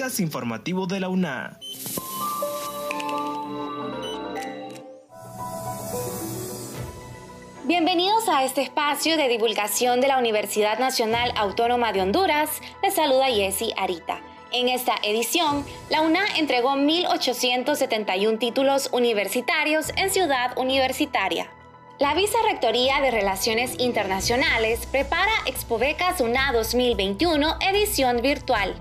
informativo de la UNA. Bienvenidos a este espacio de divulgación de la Universidad Nacional Autónoma de Honduras. Les saluda Jessy Arita. En esta edición, la UNA entregó 1.871 títulos universitarios en Ciudad Universitaria. La Vicerrectoría de Relaciones Internacionales prepara Expobecas UNA 2021 edición virtual.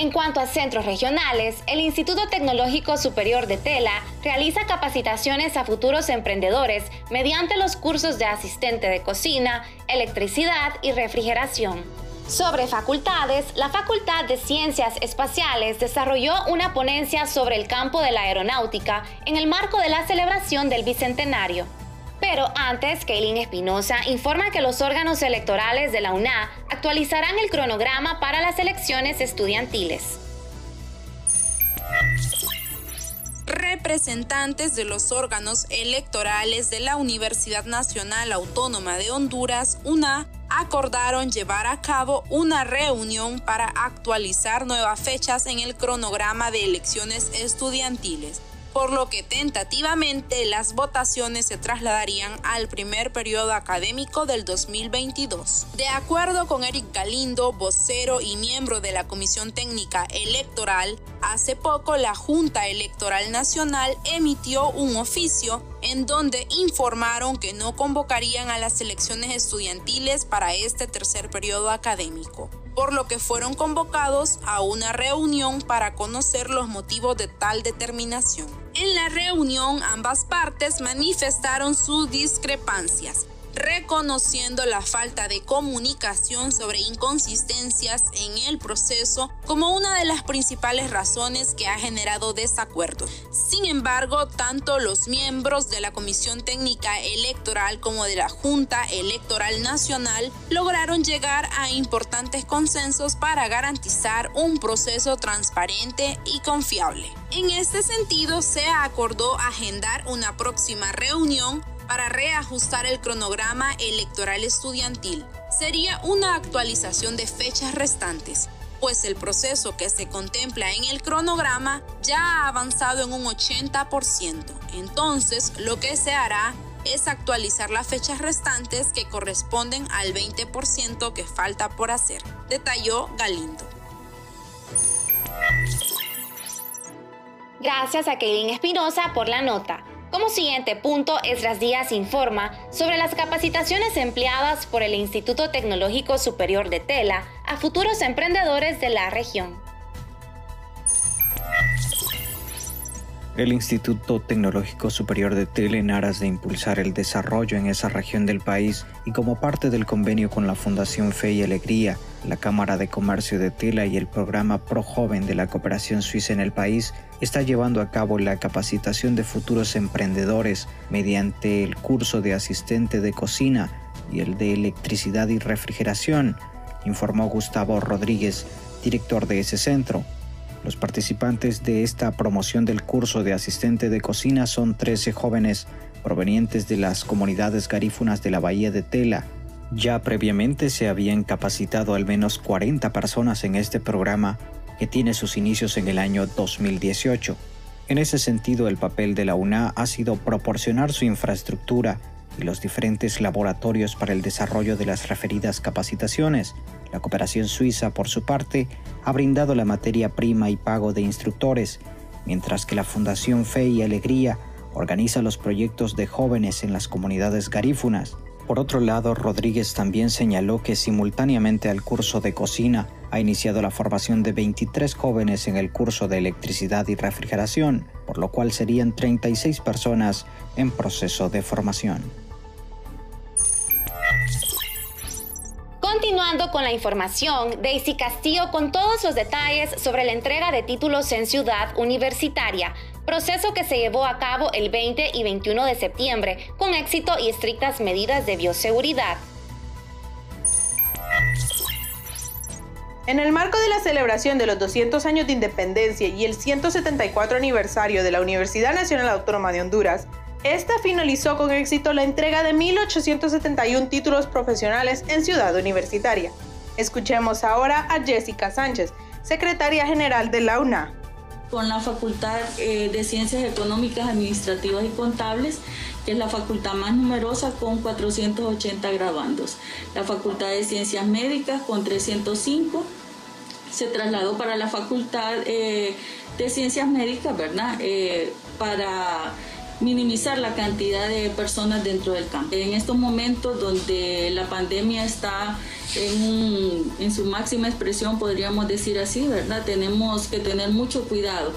En cuanto a centros regionales, el Instituto Tecnológico Superior de Tela realiza capacitaciones a futuros emprendedores mediante los cursos de asistente de cocina, electricidad y refrigeración. Sobre facultades, la Facultad de Ciencias Espaciales desarrolló una ponencia sobre el campo de la aeronáutica en el marco de la celebración del Bicentenario. Pero antes, Kaylin Espinosa informa que los órganos electorales de la UNA actualizarán el cronograma para las elecciones estudiantiles. Representantes de los órganos electorales de la Universidad Nacional Autónoma de Honduras, UNA, acordaron llevar a cabo una reunión para actualizar nuevas fechas en el cronograma de elecciones estudiantiles por lo que tentativamente las votaciones se trasladarían al primer periodo académico del 2022. De acuerdo con Eric Galindo, vocero y miembro de la Comisión Técnica Electoral, hace poco la Junta Electoral Nacional emitió un oficio en donde informaron que no convocarían a las elecciones estudiantiles para este tercer periodo académico por lo que fueron convocados a una reunión para conocer los motivos de tal determinación. En la reunión ambas partes manifestaron sus discrepancias, reconociendo la falta de comunicación sobre inconsistencias en el proceso como una de las principales razones que ha generado desacuerdo. Sin embargo, tanto los miembros de la Comisión Técnica Electoral como de la Junta Electoral Nacional lograron llegar a importantes consensos para garantizar un proceso transparente y confiable. En este sentido, se acordó agendar una próxima reunión para reajustar el cronograma electoral estudiantil. Sería una actualización de fechas restantes, pues el proceso que se contempla en el cronograma ya ha avanzado en un 80%. Entonces, lo que se hará es actualizar las fechas restantes que corresponden al 20% que falta por hacer, detalló Galindo. Gracias a Kevin Espinosa por la nota. Como siguiente punto, Esdras Díaz informa sobre las capacitaciones empleadas por el Instituto Tecnológico Superior de Tela a futuros emprendedores de la región. El Instituto Tecnológico Superior de Tela, en aras de impulsar el desarrollo en esa región del país y como parte del convenio con la Fundación Fe y Alegría, la Cámara de Comercio de Tela y el programa Pro Joven de la Cooperación Suiza en el país, está llevando a cabo la capacitación de futuros emprendedores mediante el curso de asistente de cocina y el de electricidad y refrigeración, informó Gustavo Rodríguez, director de ese centro. Los participantes de esta promoción del curso de asistente de cocina son 13 jóvenes provenientes de las comunidades garífunas de la Bahía de Tela. Ya previamente se habían capacitado al menos 40 personas en este programa que tiene sus inicios en el año 2018. En ese sentido, el papel de la UNA ha sido proporcionar su infraestructura y los diferentes laboratorios para el desarrollo de las referidas capacitaciones. La cooperación suiza, por su parte, ha brindado la materia prima y pago de instructores, mientras que la Fundación Fe y Alegría organiza los proyectos de jóvenes en las comunidades garífunas. Por otro lado, Rodríguez también señaló que simultáneamente al curso de cocina ha iniciado la formación de 23 jóvenes en el curso de electricidad y refrigeración, por lo cual serían 36 personas en proceso de formación. Continuando con la información, Daisy Castillo con todos los detalles sobre la entrega de títulos en Ciudad Universitaria, proceso que se llevó a cabo el 20 y 21 de septiembre con éxito y estrictas medidas de bioseguridad. En el marco de la celebración de los 200 años de independencia y el 174 aniversario de la Universidad Nacional Autónoma de Honduras, esta finalizó con éxito la entrega de 1.871 títulos profesionales en Ciudad Universitaria. Escuchemos ahora a Jessica Sánchez, secretaria general de la UNA. Con la Facultad eh, de Ciencias Económicas, Administrativas y Contables, que es la facultad más numerosa con 480 graduandos. La Facultad de Ciencias Médicas con 305 se trasladó para la Facultad eh, de Ciencias Médicas, ¿verdad? Eh, para minimizar la cantidad de personas dentro del campo. En estos momentos donde la pandemia está en, su máxima expresión, podríamos decir así, ¿verdad? Tenemos que tener mucho cuidado.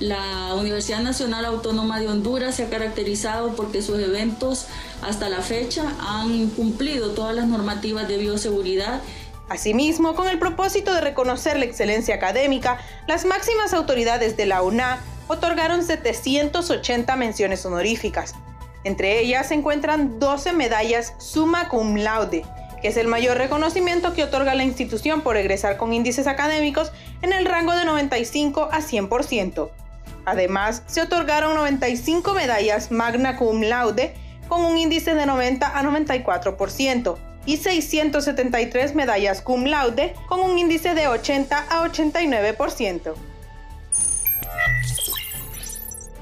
La Universidad Nacional Autónoma de Honduras se ha caracterizado porque sus eventos hasta la fecha han cumplido todas las normativas de bioseguridad Asimismo, con el propósito de reconocer la excelencia académica, las máximas autoridades de la UNA otorgaron 780 menciones honoríficas. Entre ellas se encuentran 12 medallas summa cum laude, que es el mayor reconocimiento que otorga la institución por egresar con índices académicos en el rango de 95 a 100%. Además, se otorgaron 95 medallas magna cum laude con un índice de 90 a 94%, y 673 medallas cum laude con un índice de 80 a 89%.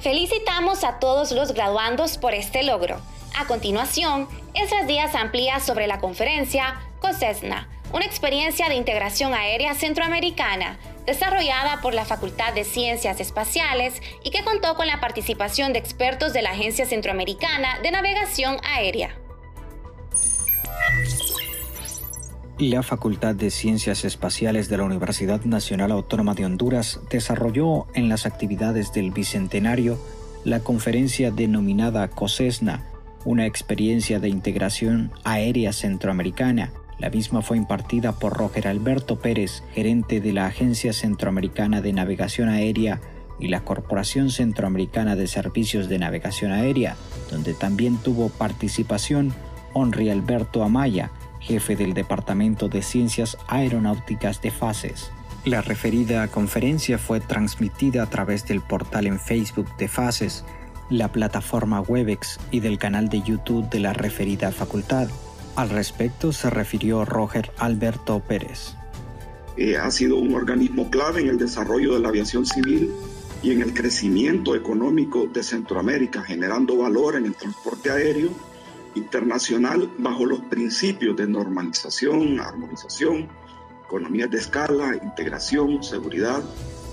Felicitamos a todos los graduandos por este logro. A continuación, Esdras Díaz amplía sobre la conferencia COSESNA, una experiencia de integración aérea centroamericana desarrollada por la Facultad de Ciencias Espaciales y que contó con la participación de expertos de la Agencia Centroamericana de Navegación Aérea. La Facultad de Ciencias Espaciales de la Universidad Nacional Autónoma de Honduras desarrolló en las actividades del Bicentenario la conferencia denominada COSESNA, una experiencia de integración aérea centroamericana. La misma fue impartida por Roger Alberto Pérez, gerente de la Agencia Centroamericana de Navegación Aérea y la Corporación Centroamericana de Servicios de Navegación Aérea, donde también tuvo participación Henry Alberto Amaya, jefe del Departamento de Ciencias Aeronáuticas de FACES. La referida conferencia fue transmitida a través del portal en Facebook de FACES, la plataforma Webex y del canal de YouTube de la referida facultad. Al respecto se refirió Roger Alberto Pérez. Eh, ha sido un organismo clave en el desarrollo de la aviación civil y en el crecimiento económico de Centroamérica, generando valor en el transporte aéreo internacional bajo los principios de normalización, armonización, economías de escala, integración, seguridad,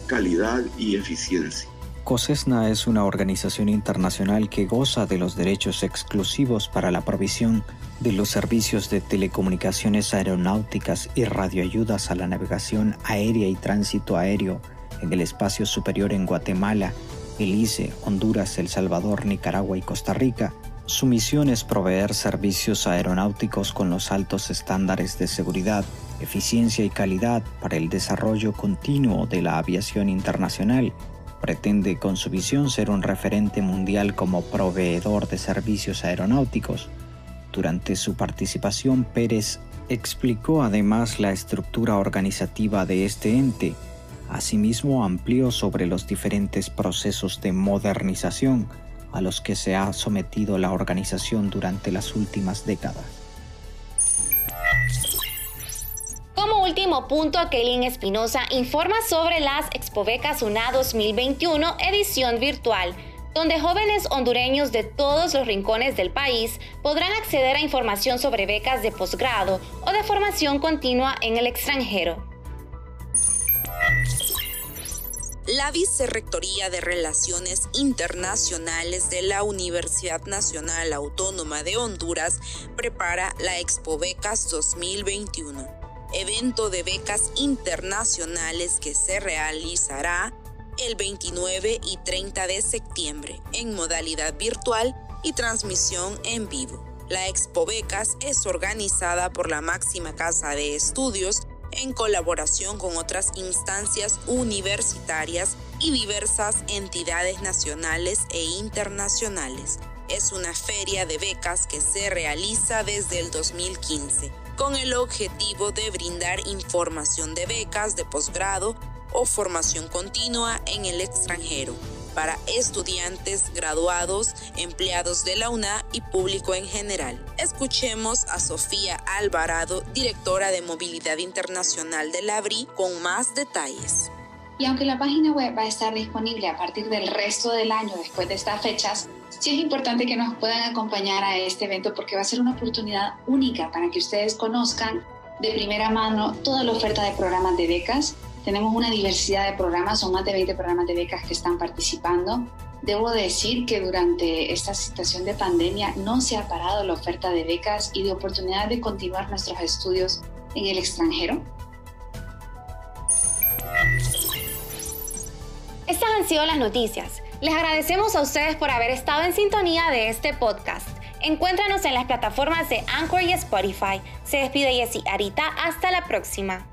calidad y eficiencia. COSESNA es una organización internacional que goza de los derechos exclusivos para la provisión de los servicios de telecomunicaciones aeronáuticas y radioayudas a la navegación aérea y tránsito aéreo en el espacio superior en Guatemala, Belice, Honduras, El Salvador, Nicaragua y Costa Rica, su misión es proveer servicios aeronáuticos con los altos estándares de seguridad, eficiencia y calidad para el desarrollo continuo de la aviación internacional. Pretende con su visión ser un referente mundial como proveedor de servicios aeronáuticos. Durante su participación, Pérez explicó además la estructura organizativa de este ente. Asimismo, amplió sobre los diferentes procesos de modernización a los que se ha sometido la organización durante las últimas décadas. Como último punto, Kaylin Espinosa informa sobre las Expobecas UNA 2021 edición virtual, donde jóvenes hondureños de todos los rincones del país podrán acceder a información sobre becas de posgrado o de formación continua en el extranjero. La Vicerrectoría de Relaciones Internacionales de la Universidad Nacional Autónoma de Honduras prepara la Expo Becas 2021, evento de becas internacionales que se realizará el 29 y 30 de septiembre en modalidad virtual y transmisión en vivo. La Expo Becas es organizada por la máxima casa de estudios en colaboración con otras instancias universitarias y diversas entidades nacionales e internacionales. Es una feria de becas que se realiza desde el 2015 con el objetivo de brindar información de becas de posgrado o formación continua en el extranjero. Para estudiantes, graduados, empleados de la UNA y público en general. Escuchemos a Sofía Alvarado, directora de Movilidad Internacional de la ABRI, con más detalles. Y aunque la página web va a estar disponible a partir del resto del año después de estas fechas, sí es importante que nos puedan acompañar a este evento porque va a ser una oportunidad única para que ustedes conozcan de primera mano toda la oferta de programas de becas. Tenemos una diversidad de programas, son más de 20 programas de becas que están participando. Debo decir que durante esta situación de pandemia no se ha parado la oferta de becas y de oportunidad de continuar nuestros estudios en el extranjero. Estas han sido las noticias. Les agradecemos a ustedes por haber estado en sintonía de este podcast. Encuéntranos en las plataformas de Anchor y Spotify. Se despide Jessy Arita. Hasta la próxima.